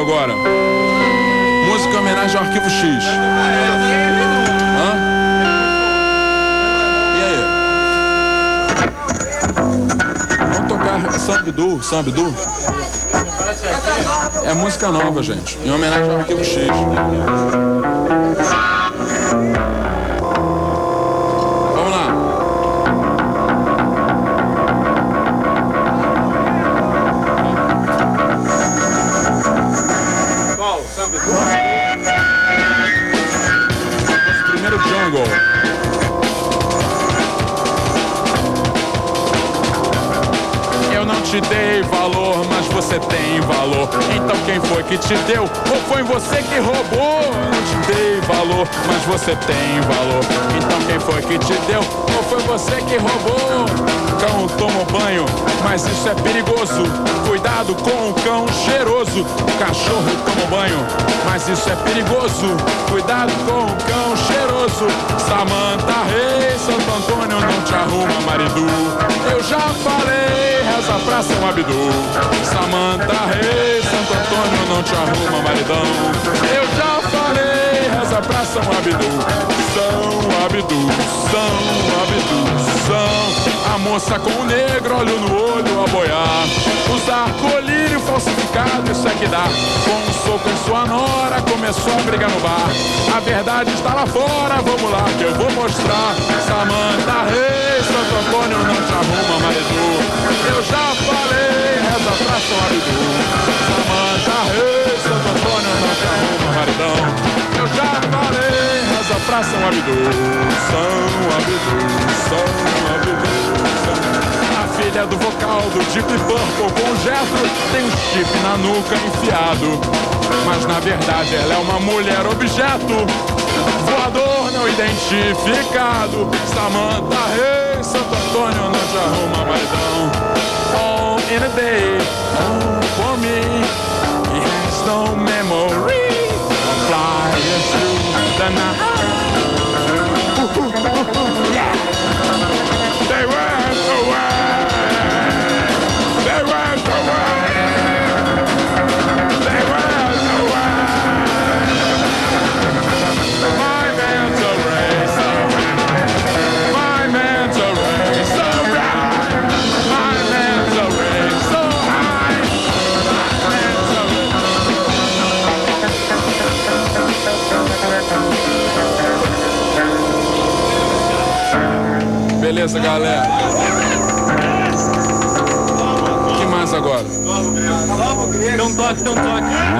Agora. Música em homenagem ao Arquivo X. Hã? Sambidou, Sambidou? É música nova, gente. Em homenagem ao Arquivo X. jungle. Eu não te dei valor, mas você tem valor. Então quem foi que te deu? Ou foi você que roubou? Eu não te dei valor, mas você tem valor. Então quem foi que te deu? Ou foi você que roubou? Cão toma banho, mas isso é perigoso. Cuidado com o cão cheiroso. Cachorro toma banho, mas isso é perigoso. Cuidado com o cão cheiroso. Samanta Rei, Santo Antônio não te arruma marido. Eu já falei, reza pra São Abdu. Samanta Rei, Santo Antônio não te arruma maridão. Eu já falei, reza pra São Abdu. São Abdu, São Abdu, São. A moça com o negro, olho no olho a boiar. Usar colírio isso é que dá. Com um soco em sua nora, começou a brigar no bar. A verdade está lá fora, vamos lá que eu vou mostrar. Samanta Rei, Santo Antônio não te arruma marido. Eu já falei, reza pra São Abdu. Samanta Rei, Santo Antônio não te arruma maridão. Eu já falei, reza pra São Abdu. São Abdu, São Abdu. A filha do vocal do Deep Purple com o tem um chip na nuca enfiado. Mas na verdade ela é uma mulher objeto. Voador não identificado. Samantha Rei, Santo Antônio não te arruma maridão. All in a day, Beleza, galera. O que mais agora? Não toque, não toque.